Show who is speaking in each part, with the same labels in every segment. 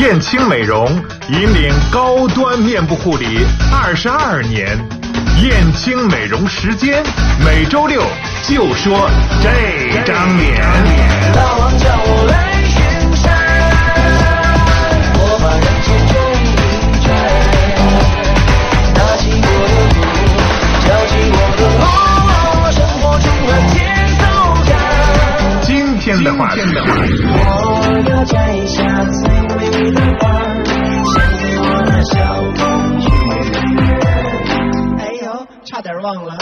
Speaker 1: 燕青美容引领高端面部护理二十二年，燕青美容时间每周六就说这张脸。
Speaker 2: 大王叫我来巡山，我把人间转一转，拿起我的鼓，敲起我的锣，生活充满节奏感。
Speaker 1: 今天的话题，
Speaker 2: 我要摘下最你的花儿，献给我的小公寓。哎呦，差点忘了。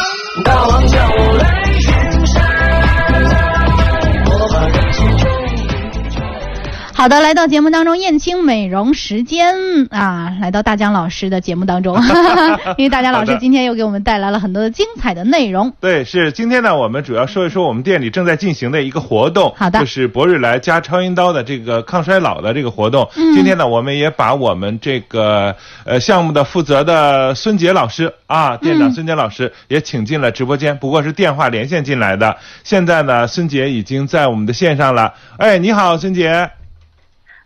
Speaker 2: 大王叫我来巡
Speaker 3: 好的，来到节目当中，燕青美容时间啊，来到大江老师的节目当中，因为大江老师今天又给我们带来了很多的精彩的内容。
Speaker 4: 对，是今天呢，我们主要说一说我们店里正在进行的一个活动，
Speaker 3: 好的
Speaker 4: 就是博瑞来加超音刀的这个抗衰老的这个活动。
Speaker 3: 嗯
Speaker 4: 今天呢，我们也把我们这个呃项目的负责的孙杰老师啊，店长
Speaker 3: 嗯
Speaker 4: 孙杰老师也请进了直播间，不过是电话连线进来的。现在呢，孙杰已经在我们的线上了。哎，你好，孙杰。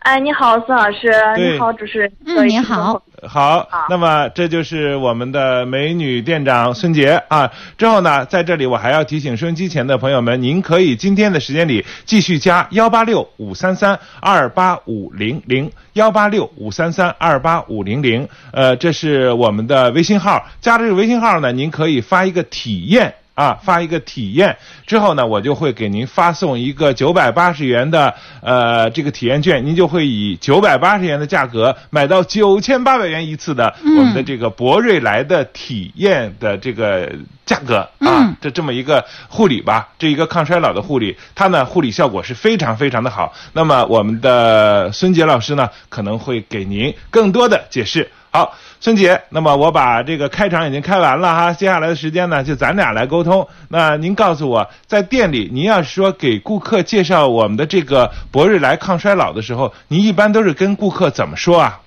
Speaker 5: 哎，你好，孙老师，你好，主持人。
Speaker 3: 嗯你好。
Speaker 4: 好
Speaker 5: 好，
Speaker 4: 那么这就是我们的美女店长孙杰啊。之后呢，在这里我还要提醒收音机前的朋友们，您可以今天的时间里继续加幺八六五三三二八五零零幺八六五三三二八五零零，呃，这是我们的微信号。加了这个微信号呢，您可以发一个体验。啊，发一个体验。之后呢，我就会给您发送一个九百八十元的呃这个体验券，您就会以九百八十元的价格买到九千八百元一次的
Speaker 3: 嗯。
Speaker 4: 我们的这个博瑞来的体验的这个价格。啊
Speaker 3: 嗯，
Speaker 4: 这这么一个护理吧，这一个抗衰老的护理，它呢护理效果是非常非常的好。那么我们的孙杰老师呢可能会给您更多的解释。好，孙姐，那么我把这个开场已经开完了哈，接下来的时间呢，就咱俩来沟通。那您告诉我，在店里，您要是说给顾客介绍我们的这个博瑞来抗衰老的时候，您一般都是跟顾客怎么说啊？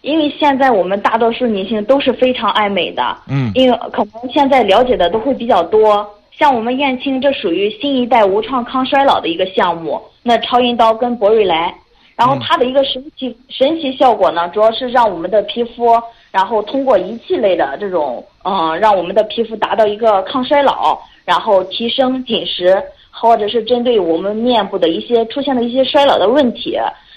Speaker 5: 因为现在我们大多数女性都是非常爱美的，
Speaker 4: 嗯
Speaker 5: 因为可能现在了解的都会比较多。像我们燕青，这属于新一代无创抗衰老的一个项目。那超音刀跟博瑞来，然后
Speaker 4: 嗯。
Speaker 5: 它的一个神奇、神奇效果呢，主要是让我们的皮肤，然后通过仪器类的这种，嗯、让我们的皮肤达到一个抗衰老，然后提升紧实，或者是针对我们面部的一些出现的一些衰老的问题，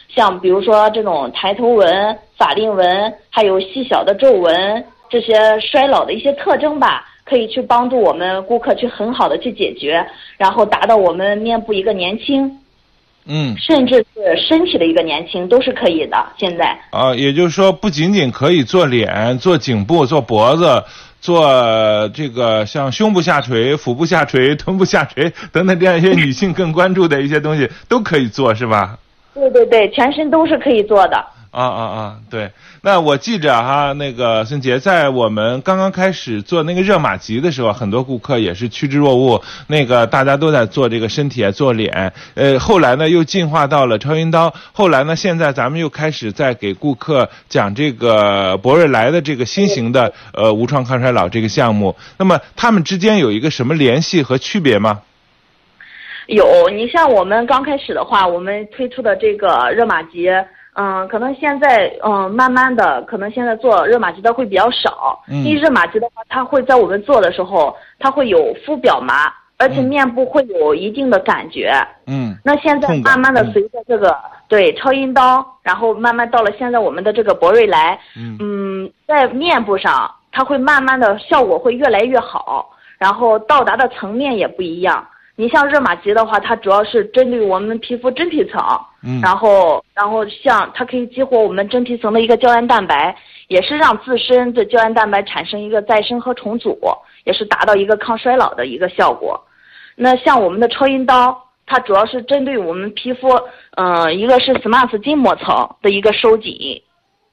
Speaker 5: 像比如说这种抬头纹、法令纹，还有细小的皱纹这些衰老的一些特征吧，可以去帮助我们顾客去很好的去解决，然后达到我们面部一个年轻，
Speaker 4: 嗯
Speaker 5: 甚至是身体的一个年轻都是可以的。现在，
Speaker 4: 啊，也就是说，不仅仅可以做脸、做颈部、做脖子。做这个像胸部下垂、腹部下垂、臀部下垂 等等这样一些女性更关注的一些东西都可以做，是吧？
Speaker 5: 对对对，全身都是可以做的。
Speaker 4: 啊啊啊！对，那我记着哈，那个孙杰，在我们刚刚开始做那个热玛吉的时候，很多顾客也是趋之若鹜，那个大家都在做这个身体啊，做脸，呃，后来呢又进化到了超音刀，后来呢现在咱们又开始在给顾客讲这个博瑞来的这个新型的呃无创抗衰老这个项目，那么他们之间有一个什么联系和区别吗？
Speaker 5: 有，你像我们刚开始的话，我们推出的这个热玛吉，嗯，可能现在嗯，慢慢的，可能现在做热玛吉的会比较少，
Speaker 4: 嗯
Speaker 5: 因为热玛吉的话，它会在我们做的时候，它会有敷表麻，而且
Speaker 4: 嗯
Speaker 5: 面部会有一定的感觉。
Speaker 4: 嗯
Speaker 5: 那现在慢慢的随着这个、对超音刀，然后慢慢到了现在我们的这个博瑞来，
Speaker 4: 嗯
Speaker 5: 嗯，在面部上，它会慢慢的效果会越来越好，然后到达的层面也不一样。你像热玛吉的话，它主要是针对我们皮肤真皮层，
Speaker 4: 嗯
Speaker 5: 然后然后像它可以激活我们真皮层的一个胶原蛋白，也是让自身的胶原蛋白产生一个再生和重组，也是达到一个抗衰老的一个效果。那像我们的超音刀，它主要是针对我们皮肤，嗯、一个是 SMAS 筋膜层的一个收紧，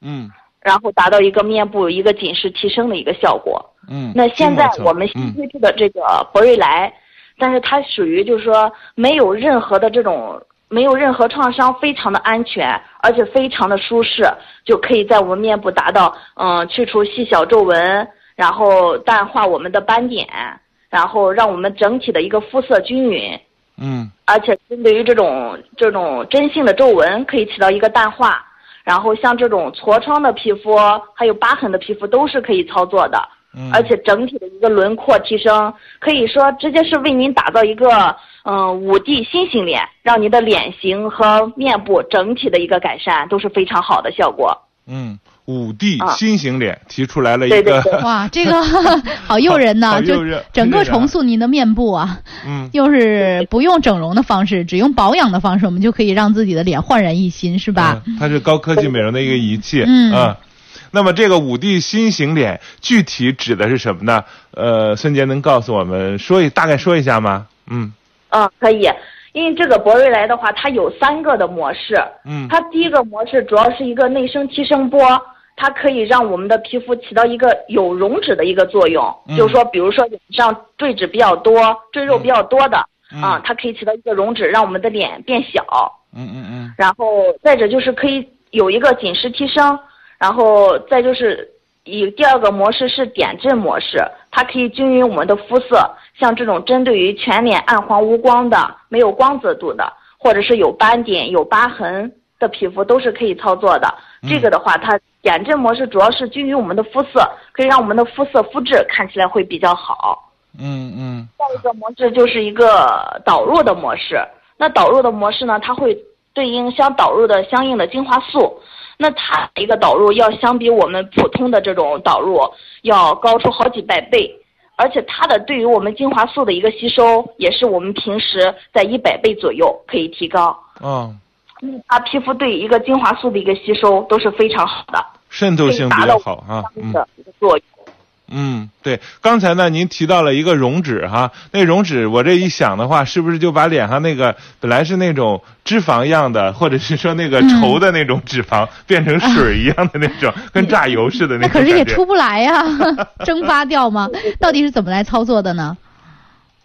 Speaker 4: 嗯
Speaker 5: 然后达到一个面部一个紧实提升的一个效果。
Speaker 4: 嗯。
Speaker 5: 那现在我们新
Speaker 4: 嗯
Speaker 5: 推出的这个博瑞来，但是它属于就是说没有任何的这种没有任何创伤，非常的安全，而且非常的舒适，就可以在我们面部达到嗯去除细小皱纹，然后淡化我们的斑点，然后让我们整体的一个肤色均匀。
Speaker 4: 嗯
Speaker 5: 而且针对于这种这种真性的皱纹，可以起到一个淡化。然后像这种痤疮的皮肤，还有疤痕的皮肤都是可以操作的，
Speaker 4: 嗯，
Speaker 5: 而且整体的一个轮廓提升，可以说直接是为您打造一个嗯五 D 新型脸，让您的脸型和面部整体的一个改善都是非常好的效果。
Speaker 4: 嗯，五 D
Speaker 5: 啊
Speaker 4: 新型脸提出来了一
Speaker 5: 对对
Speaker 4: 个，
Speaker 5: 对
Speaker 3: 哇，这个 好诱人呐、就整个重塑您的面部啊，
Speaker 4: 嗯
Speaker 3: 又是不用整容的方式，只用保养的方式，我们就可以让自己的脸焕然一新，是吧？
Speaker 4: 嗯它是高科技美容的一个仪器，
Speaker 3: 嗯
Speaker 4: 啊。那么这个五 D 新型脸具体指的是什么呢？呃，孙杰能告诉我们说一大概说一下吗？嗯
Speaker 5: 嗯，可以。因为这个博瑞莱的话，它有三个的模式。
Speaker 4: 嗯
Speaker 5: 它第一个模式主要是一个内生提升波，它可以让我们的皮肤起到一个有溶脂的一个作用。
Speaker 4: 嗯
Speaker 5: 就是说，比如说脸上赘脂比较多、赘肉比较多的，
Speaker 4: 嗯
Speaker 5: 啊，它可以起到一个溶脂，让我们的脸变小。
Speaker 4: 嗯嗯嗯
Speaker 5: 然后再者就是可以有一个紧实提升，然后再就是以第二个模式是点阵模式，它可以均匀我们的肤色，像这种针对于全脸暗黄无光的、没有光泽度的，或者是有斑点、有疤痕的皮肤都是可以操作的。这个的话，它点阵模式主要是均匀我们的肤色，可以让我们的肤色肤质看起来会比较好。
Speaker 4: 嗯嗯
Speaker 5: 下一个模式就是一个导入的模式。那导入的模式呢，它会对应相导入的相应的精华素。那它一个导入要相比我们普通的这种导入要高出好几百倍，而且它的对于我们精华素的一个吸收，也是我们平时在一百倍左右可以提高。
Speaker 4: 哦，
Speaker 5: 嗯，它皮肤对一个精华素的一个吸收都是非常好的，
Speaker 4: 渗透性比较好啊。嗯。嗯，对，刚才呢，您提到了一个溶脂哈，那溶脂我这一想的话，是不是就把脸上那个本来是那种脂肪样的，或者是说那个稠的那种脂肪，变成水一样的那种，跟榨油似的
Speaker 3: 那？可是也出不来呀，蒸发掉吗？到底是怎么来操作的呢？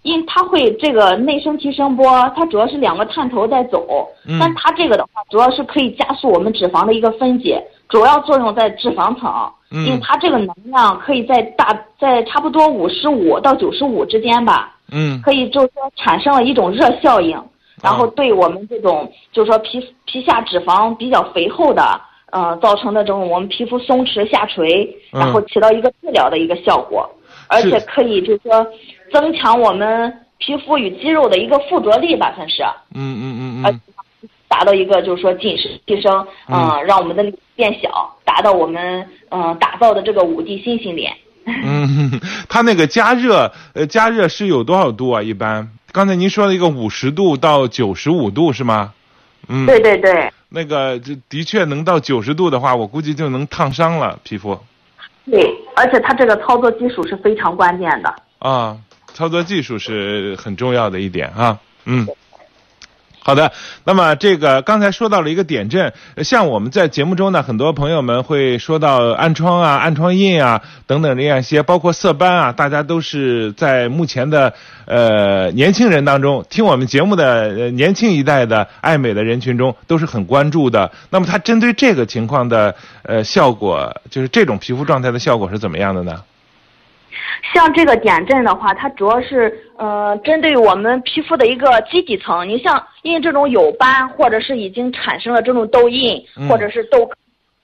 Speaker 5: 因为它会这个内生提升波，它主要是两个探头在走，
Speaker 4: 嗯
Speaker 5: 但它这个的话，主要是可以加速我们脂肪的一个分解，主要作用在脂肪层，
Speaker 4: 嗯。
Speaker 5: 因为它这个能量可以在大在差不多五十五到九十五之间吧，
Speaker 4: 嗯。
Speaker 5: 可以就是说产生了一种热效应，然后对我们这种就是说皮皮下脂肪比较肥厚的，呃，造成的这种我们皮肤松弛下垂，
Speaker 4: 嗯。
Speaker 5: 然后起到一个治疗的一个效果，而且可以就是说增强我们皮肤与肌肉的一个附着力吧，算是，
Speaker 4: 嗯嗯嗯
Speaker 5: 而
Speaker 4: 嗯
Speaker 5: 且达到一个就是说紧实提升，嗯、让我们的脸变小，达到我们嗯、呃打造的这个五 D 新型脸。
Speaker 4: 嗯，它那个加热，呃，加热是有多少度啊？一般刚才您说了一个五十度到九十五度是吗？嗯，
Speaker 5: 对对对。
Speaker 4: 那个这的确能到九十度的话，我估计就能烫伤了皮肤
Speaker 5: 对，而且它这个操作技术是非常关键的。
Speaker 4: 啊。操作技术是很重要的一点啊。嗯。好的，那么这个刚才说到了一个点阵，像我们在节目中呢，很多朋友们会说到暗疮啊、暗疮印啊等等这样一些，包括色斑啊，大家都是在目前的呃年轻人当中，听我们节目的呃年轻一代的爱美的人群中都是很关注的。那么它针对这个情况的呃效果，就是这种皮肤状态的效果是怎么样的呢？
Speaker 5: 像这个点阵的话，它主要是呃针对我们皮肤的一个基底层。你像因为这种有斑或者是已经产生了这种痘印
Speaker 4: 嗯
Speaker 5: 或者是痘坑，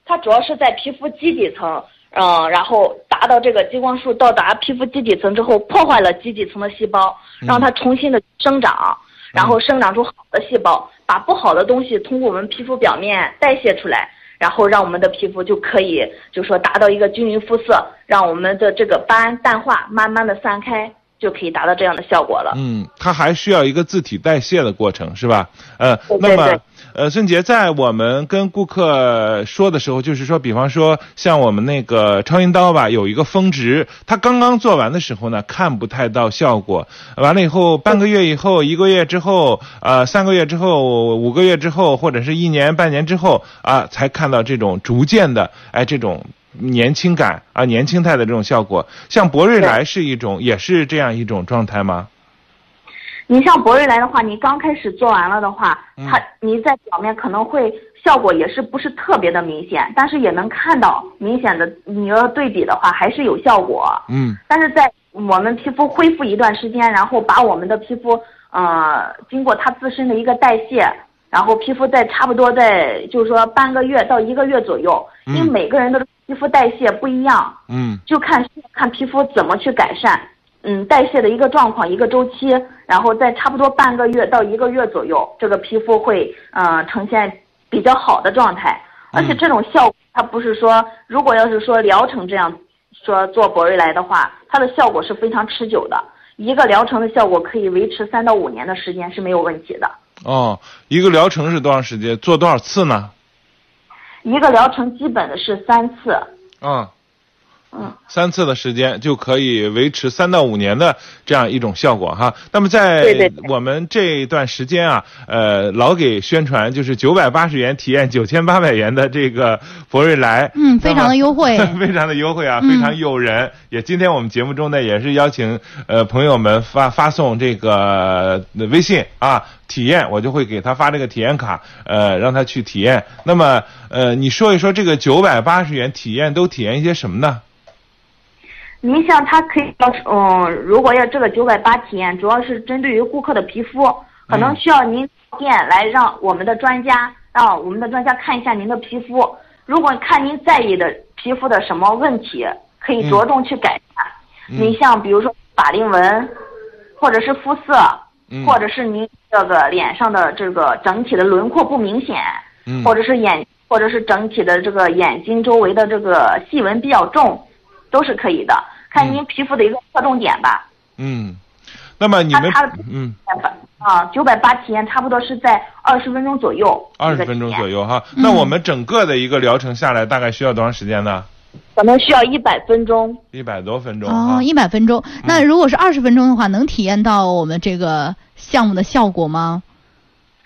Speaker 5: 它主要是在皮肤基底层，嗯、然后达到这个激光束到达皮肤基底层之后，破坏了基底层的细胞，让它重新的生长，然后生长出好的细胞，把不好的东西通过我们皮肤表面代谢出来。然后让我们的皮肤就可以，就说达到一个均匀肤色，让我们的这个斑淡化，慢慢的散开，就可以达到这样的效果了。
Speaker 4: 嗯，它还需要一个自体代谢的过程，是吧？呃，
Speaker 5: 对
Speaker 4: 那么
Speaker 5: 对
Speaker 4: 呃，孙杰在我们跟顾客说的时候，就是说，比方说像我们那个超音刀吧，有一个峰值，它刚刚做完的时候呢，看不太到效果，完了以后半个月以后、一个月之后、呃三个月之后、五个月之后，或者是一年半年之后啊，才看到这种逐渐的哎这种。年轻感啊，年轻态的这种效果，像博瑞来是一种，也是这样一种状态吗？
Speaker 5: 你像博瑞来的话，你刚开始做完了的话，
Speaker 4: 嗯
Speaker 5: 它你在表面可能会效果也是不是特别的明显，但是也能看到明显的，你要对比的话还是有效果。
Speaker 4: 嗯
Speaker 5: 但是在我们皮肤恢复一段时间，然后把我们的皮肤呃，经过它自身的一个代谢，然后皮肤在差不多在就是说半个月到一个月左右，因为
Speaker 4: 嗯
Speaker 5: 每个人的皮肤代谢不一样，
Speaker 4: 嗯
Speaker 5: 就看看皮肤怎么去改善，嗯，代谢的一个状况一个周期，然后在差不多半个月到一个月左右，这个皮肤会呃呈现比较好的状态，而且这种效果它不是说如果要是说疗程这样说做博瑞莱的话，它的效果是非常持久的，一个疗程的效果可以维持三到五年的时间是没有问题的，
Speaker 4: 哦，一个疗程是多长时间？做多少次呢？
Speaker 5: 一个疗程基本的是三次，
Speaker 4: 嗯，
Speaker 5: 嗯，
Speaker 4: 三次的时间就可以维持三到五年的这样一种效果哈。那么在我们这段时间啊，呃，老给宣传就是九百八十元体验九千八百元的这个博瑞来，
Speaker 3: 嗯非常的优惠
Speaker 4: 非常的优惠啊，
Speaker 3: 嗯
Speaker 4: 非常诱人。也今天我们节目中呢，也是邀请呃朋友们发发送这个呃微信啊体验，我就会给他发这个体验卡，呃，让他去体验。那么呃，你说一说这个九百八十元体验都体验一些什么呢？
Speaker 5: 您像它可以要是，嗯，如果要这个九百八体验，主要是针对于顾客的皮肤，可能需要您到店来让我们的专家，让我们的专家看一下您的皮肤。如果看您在意的皮肤的什么问题，可以着重去改善。你像比如说法令纹，或者是肤色，
Speaker 4: 嗯
Speaker 5: 或者是您这个脸上的这个整体的轮廓不明显，
Speaker 4: 嗯
Speaker 5: 或者是眼，或者是整体的这个眼睛周围的这个细纹比较重，都是可以的。看您皮肤的一个侧重点吧。
Speaker 4: 嗯，那么你们嗯
Speaker 5: 啊，九百八体验差不多是在二十分钟左右，
Speaker 4: 二十分钟左
Speaker 5: 右，
Speaker 4: 右哈。那我们整个的一个疗程下来大概需要多长时间呢？
Speaker 5: 可能需要一百分钟。
Speaker 4: 一百多分钟哈。
Speaker 3: 哦，一百分钟。那如果是二十分钟的话，能体验到我们这个项目的效果吗？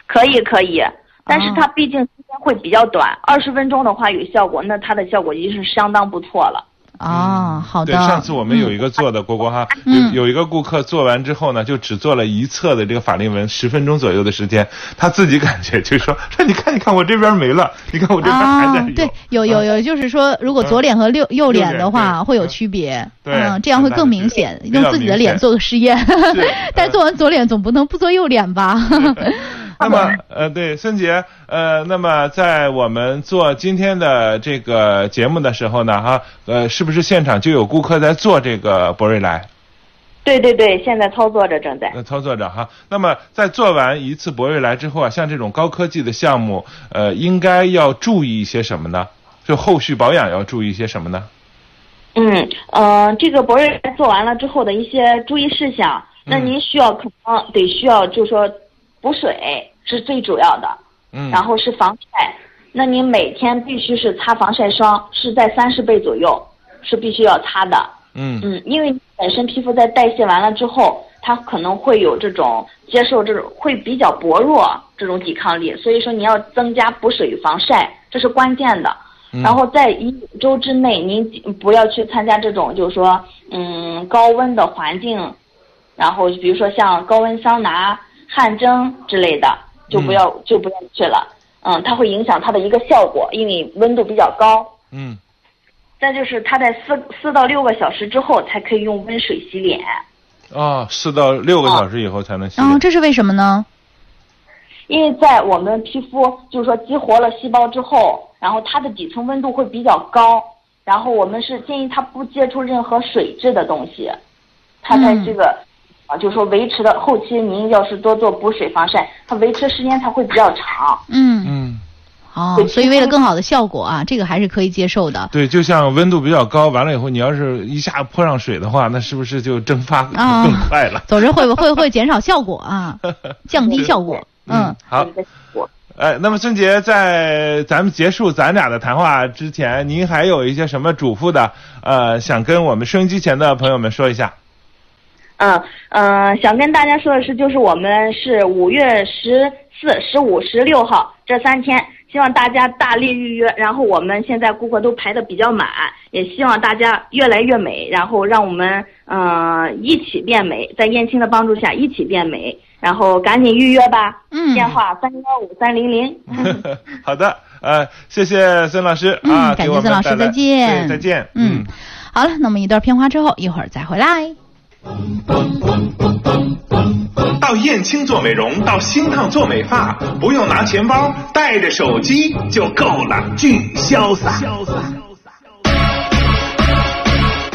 Speaker 5: 可以可以，但是
Speaker 3: 哦
Speaker 5: 它毕竟时间会比较短，二十分钟的话有效果，那它的效果已经是相当不错了。
Speaker 3: 哦，好的。
Speaker 4: 对，上次我们有一
Speaker 3: 嗯
Speaker 4: 个做的果果哈，
Speaker 3: 嗯。
Speaker 4: 有有一个顾客做完之后呢，就只做了一侧的这个法令纹，十分钟左右的时间，他自己感觉就说说你看你看我这边没了，你看我这边还在
Speaker 3: 对，有有有，就是说，如果左脸和右右脸的话，会有区别。
Speaker 4: 对
Speaker 3: 嗯，这样会更明显。用自己的脸做个实验，但是做完左脸总不能不做右脸吧？
Speaker 4: 那么呃，对，孙杰，呃，那么在我们做今天的这个节目的时候呢，哈，呃，是不是现场就有顾客在做这个博瑞莱？
Speaker 5: 对对对，现在操作着正在。
Speaker 4: 呃，操作着哈。那么在做完一次博瑞莱之后啊，像这种高科技的项目，呃，应该要注意一些什么呢？就后续保养要注意一些什么呢？
Speaker 5: 嗯呃，这个博瑞莱做完了之后的一些注意事项，那
Speaker 4: 嗯
Speaker 5: 您需要可能得需要就是说补水是最主要的，
Speaker 4: 嗯，
Speaker 5: 然后是防晒，那你每天必须是擦防晒霜，是在三十倍左右，是必须要擦的。
Speaker 4: 嗯
Speaker 5: 嗯，因为本身皮肤在代谢完了之后，它可能会有这种接受这种会比较薄弱这种抵抗力，所以说你要增加补水与防晒，这是关键的。
Speaker 4: 嗯
Speaker 5: 然后在一周之内，您不要去参加这种就是说嗯高温的环境，然后比如说像高温桑拿、汗蒸之类的，就不要、就不要去了。嗯，它会影响它的一个效果，因为温度比较高。
Speaker 4: 嗯
Speaker 5: 再就是它在四四到六个小时之后才可以用温水洗脸，
Speaker 4: 哦，四到六个小时以后才能洗脸。
Speaker 3: 哦，这是为什么呢？
Speaker 5: 因为在我们皮肤就是说激活了细胞之后，然后它的底层温度会比较高，然后我们是建议它不接触任何水质的东西，它在这个啊、就是说维持的后期您要是多做补水防晒，它维持时间才会比较长。
Speaker 3: 嗯，
Speaker 4: 嗯，
Speaker 3: 哦，所以为了更好的效果啊，这个还是可以接受的。
Speaker 4: 对，就像温度比较高，完了以后你要是一下泼上水的话，那是不是就蒸发
Speaker 3: 啊
Speaker 4: 更快了？
Speaker 3: 总之会会会减少效果啊，降低效果。嗯，
Speaker 4: 好哎，那么孙杰在咱们结束咱俩的谈话之前，您还有一些什么嘱咐的？呃，想跟我们收音机前的朋友们说一下。
Speaker 5: 嗯嗯、呃想跟大家说的是，就是我们是五月十四、十五、十六号这三天，希望大家大力预约。然后我们现在顾客都排的比较满，也希望大家越来越美，然后让我们嗯、呃一起变美，在燕青的帮助下一起变美。然后赶紧预约吧，
Speaker 3: 嗯
Speaker 5: 电话三幺五三零零。
Speaker 4: 好的，呃，谢谢孙老师
Speaker 3: 嗯
Speaker 4: 啊，
Speaker 3: 感谢
Speaker 4: 给我们
Speaker 3: 孙老师再见，
Speaker 4: 再见。
Speaker 3: 嗯，好了，那么一段片花之后，一会儿再回来。
Speaker 1: 到燕青做美容，到新烫做美发，不用拿钱包，带着手机就够了，巨潇洒。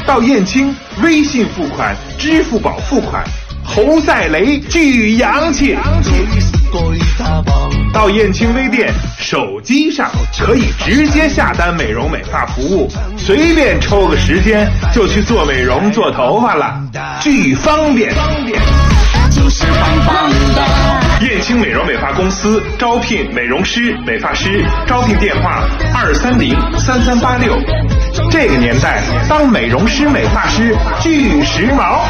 Speaker 1: 到燕青，微信付款、支付宝付款，侯赛雷巨洋气。到燕青微店，手机上可以直接下单美容美发服务，随便抽个时间就去做美容做头发了，巨方便。
Speaker 2: 就是棒棒的。
Speaker 1: 燕青美容美发公司招聘美容师、美发师，招聘电话二三零三三八六。这个年代，当美容师、美发师巨时髦。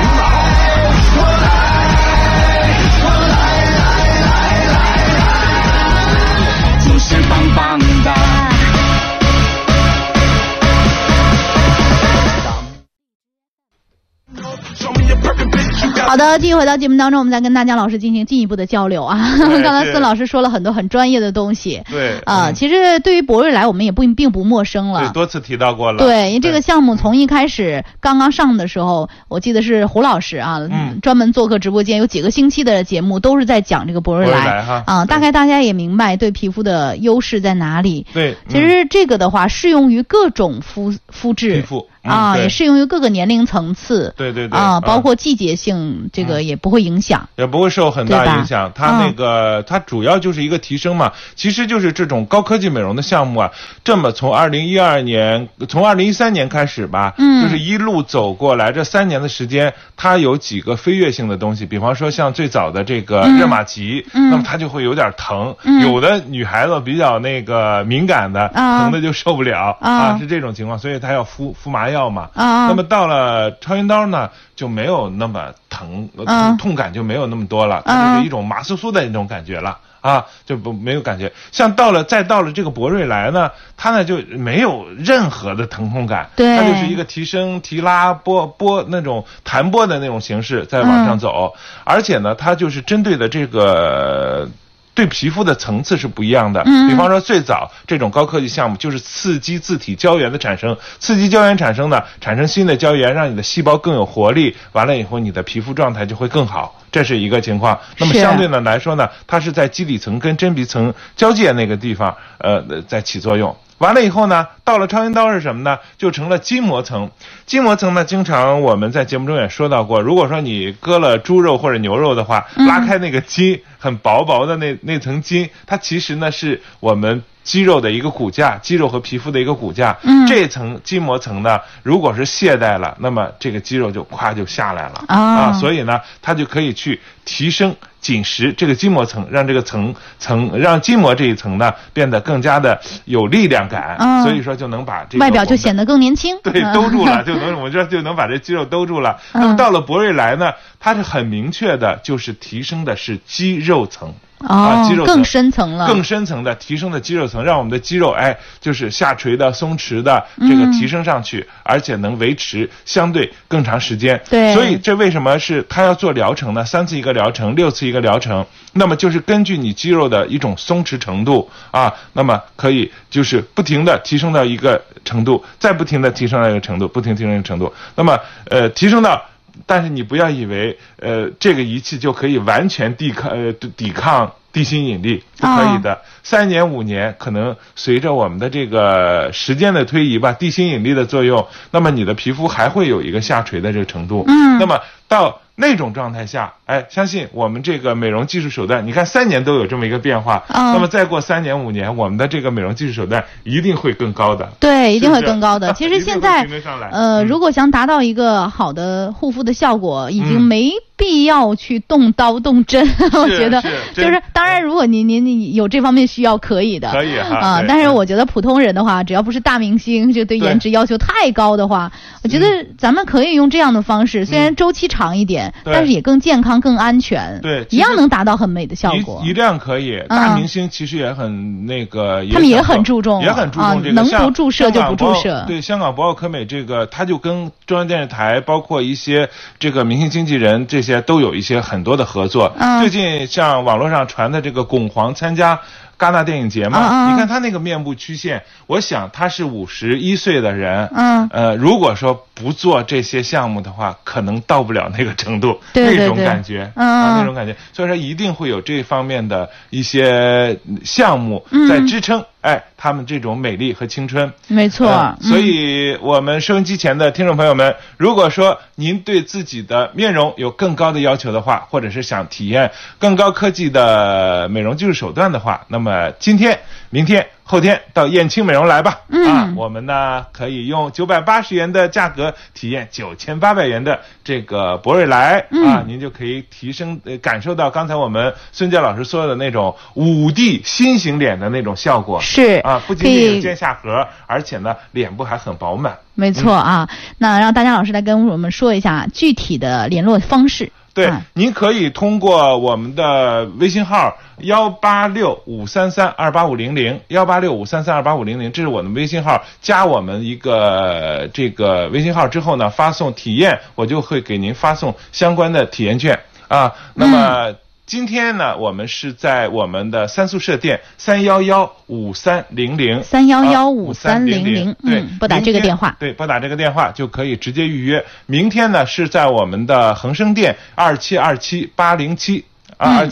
Speaker 3: 好的，继续回到节目当中，我们再跟大江老师进行进一步的交流啊。刚才孙老师说了很多很专业的东西，
Speaker 4: 对
Speaker 3: 啊、
Speaker 4: 嗯
Speaker 3: 其实对于博瑞来，我们也不并不陌生
Speaker 4: 对，
Speaker 3: 了。
Speaker 4: 多次提到过了。
Speaker 3: 对，因为这个项目从一开始刚刚上的时候，我记得是胡老师啊，
Speaker 4: 嗯
Speaker 3: 专门做客直播间，有几个星期的节目都是在讲这个博瑞来啊。
Speaker 4: 对
Speaker 3: 大概大家也明白对皮肤的优势在哪里。
Speaker 4: 对，
Speaker 3: 其
Speaker 4: 嗯
Speaker 3: 实这个的话适用于各种肤肤质，
Speaker 4: 皮肤嗯
Speaker 3: 啊，也适用于各个年龄层次。
Speaker 4: 对对对
Speaker 3: 啊，包
Speaker 4: 嗯
Speaker 3: 括季节性，这个也不会影响。
Speaker 4: 也不会受很大影响。它那个、它主要就是一个提升嘛，其实就是这种高科技美容的项目啊，这么从二零一二年，从二零一三年开始吧，
Speaker 3: 嗯。
Speaker 4: 就是一路走过来，这三年的时间，它有几个飞跃性的东西，比方说像最早的这个
Speaker 3: 嗯。
Speaker 4: 热玛吉，
Speaker 3: 嗯。
Speaker 4: 那么它就会有点疼，
Speaker 3: 嗯。
Speaker 4: 有的女孩子比较那个敏感的，
Speaker 3: 啊。
Speaker 4: 疼的就受不了。
Speaker 3: 啊。
Speaker 4: 是这种情况，所以她要敷敷麻药嘛。
Speaker 3: 啊
Speaker 4: 那么到了超音刀呢，就没有那么疼，痛痛感就没有那么多了，它就是一种麻酥酥的那种感觉了。啊，就不没有感觉，像到了再到了这个博瑞来呢，它呢就没有任何的疼痛感，
Speaker 3: 对
Speaker 4: 它就是一个提升、提拉、波波那种弹拨的那种形式在往上走，而且呢，它就是针对的这个。对皮肤的层次是不一样的，
Speaker 3: 嗯
Speaker 4: 比方说最早这种高科技项目就是刺激自体胶原的产生，刺激胶原产生呢，产生新的胶原，让你的细胞更有活力，完了以后你的皮肤状态就会更好，这是一个情况。那么相对呢来说呢，它是在基底层跟真皮层交界那个地方，呃，在起作用。完了以后呢，到了超音刀是什么呢？就成了筋膜层。筋膜层呢，经常我们在节目中也说到过，如果说你割了猪肉或者牛肉的话，
Speaker 3: 嗯
Speaker 4: 拉开那个筋，很薄薄的那那层筋，它其实呢是我们。肌肉的一个骨架，肌肉和皮肤的一个骨架，
Speaker 3: 嗯
Speaker 4: 这层筋膜层呢，如果是懈怠了，那么这个肌肉就咵就下来了
Speaker 3: 啊
Speaker 4: 所以呢，它就可以去提升紧实这个筋膜层，让这个层层让筋膜这一层呢变得更加的有力量感，
Speaker 3: 啊
Speaker 4: 所以说就能把这个
Speaker 3: 外表就显得更年轻。
Speaker 4: 对，
Speaker 3: 嗯
Speaker 4: 兜住了，就能我们这就能把这肌肉兜住了。
Speaker 3: 嗯
Speaker 4: 那么到了博瑞来呢，它是很明确的，就是提升的是肌肉层。啊，
Speaker 3: 哦
Speaker 4: 肌肉
Speaker 3: 更深层了
Speaker 4: 更深层的提升的肌肉层，让我们的肌肉哎，就是下垂的、松弛的这个
Speaker 3: 嗯
Speaker 4: 提升上去，而且能维持相对更长时间。
Speaker 3: 对
Speaker 4: 所以这为什么是它要做疗程呢？三次一个疗程，六次一个疗程，那么就是根据你肌肉的一种松弛程度啊，那么可以就是不停的提升到一个程度，再不停的提升到一个程度，不停提升一个程度，那么呃提升到。但是你不要以为，呃，这个仪器就可以完全抵抗呃抵抗地心引力，不可以的。三年五年，可能随着我们的这个时间的推移吧，地心引力的作用，那么你的皮肤还会有一个下垂的这个程度。
Speaker 3: 嗯
Speaker 4: 那么到那种状态下，哎，相信我们这个美容技术手段，你看三年都有这么一个变化，
Speaker 3: 嗯。
Speaker 4: 那么再过三年五年，我们的这个美容技术手段一定会更高的。
Speaker 3: 对，一定会更高的。其实现在呃，
Speaker 4: 嗯。
Speaker 3: 如果想达到一个好的护肤的效果，已经
Speaker 4: 嗯。
Speaker 3: 没必要去动刀动针。我觉得就是，当然，如果您您你有这方面需要，可以的。
Speaker 4: 可以哈
Speaker 3: 啊，但是我觉得普通人的话，只要不是大明星，就对
Speaker 4: 对
Speaker 3: 颜值要求太高的话，我觉得咱们可以用这样的方式，虽然周期长一点，但是也更健康、更安全。
Speaker 4: 对
Speaker 3: 一样能达到很美的效果
Speaker 4: 一。一样可以。大明星其实也很那个，
Speaker 3: 他们也很注重
Speaker 4: 也很注
Speaker 3: 啊
Speaker 4: 重这个。
Speaker 3: 能不注射就不注射
Speaker 4: 对，香港博奥科美这个，他就跟中央电视台，包括一些这个明星经纪人这些。些都有一些很多的合作。
Speaker 3: 嗯
Speaker 4: 最近像网络上传的这个巩皇参加。戛纳电影节嘛，你看他那个面部曲线，我想他是五十一岁的人，
Speaker 3: 嗯。
Speaker 4: 呃，如果说不做这些项目的话，可能到不了那个程度，那种感觉，
Speaker 3: 嗯
Speaker 4: 啊，那种感觉，所以说一定会有这方面的一些项目
Speaker 3: 嗯。
Speaker 4: 在支撑，哎，他们这种美丽和青春。
Speaker 3: 没错。
Speaker 4: 嗯，所
Speaker 3: 嗯
Speaker 4: 以，我们收音机前的听众朋友们，如果说您对自己的面容有更高的要求的话，或者是想体验更高科技的美容技术手段的话，那么今天、明天、后天到燕青美容来吧。
Speaker 3: 嗯
Speaker 4: 啊，我们呢可以用九百八十元的价格体验九千八百元的这个博瑞莱、
Speaker 3: 嗯
Speaker 4: 啊，您就可以提升呃感受到刚才我们孙佳老师说的那种五 D 新型脸的那种效果。
Speaker 3: 是
Speaker 4: 啊，不仅仅有尖下颌，而且呢，脸部还很饱满。
Speaker 3: 没错啊。那让大家老师来跟我们说一下具体的联络方式。
Speaker 4: 对，
Speaker 3: 啊
Speaker 4: 您可以通过我们的微信号幺八六五三三二八五零零幺八六五三三二八五零零，这是我的微信号，加我们一个这个微信号之后呢，发送体验，我就会给您发送相关的体验券啊。那么。今天呢，我们是在我们的三宿舍店三幺幺五三零零
Speaker 3: 三幺幺
Speaker 4: 五三零
Speaker 3: 5300
Speaker 4: 对
Speaker 3: 嗯，拨打这个电话
Speaker 4: 对，拨打这个电话就可以直接预约。明天呢是在我们的恒生店二七二七八零七。啊，
Speaker 3: 嗯
Speaker 4: 二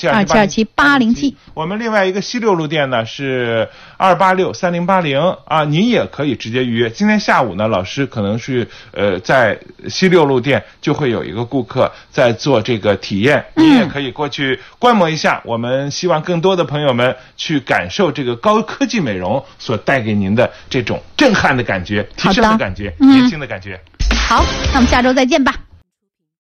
Speaker 4: 七
Speaker 3: 2727 807。
Speaker 4: 我们另外一个西六路店呢是二八六三零八零啊，您也可以直接预约。今天下午呢，老师可能是呃在西六路店就会有一个顾客在做这个体验，
Speaker 3: 嗯
Speaker 4: 您也可以过去观摩一下。我们希望更多的朋友们去感受这个高科技美容所带给您的这种震撼的感觉、提升
Speaker 3: 的
Speaker 4: 的感觉、
Speaker 3: 嗯
Speaker 4: 年轻的感觉。
Speaker 3: 好，那我们下周再见吧。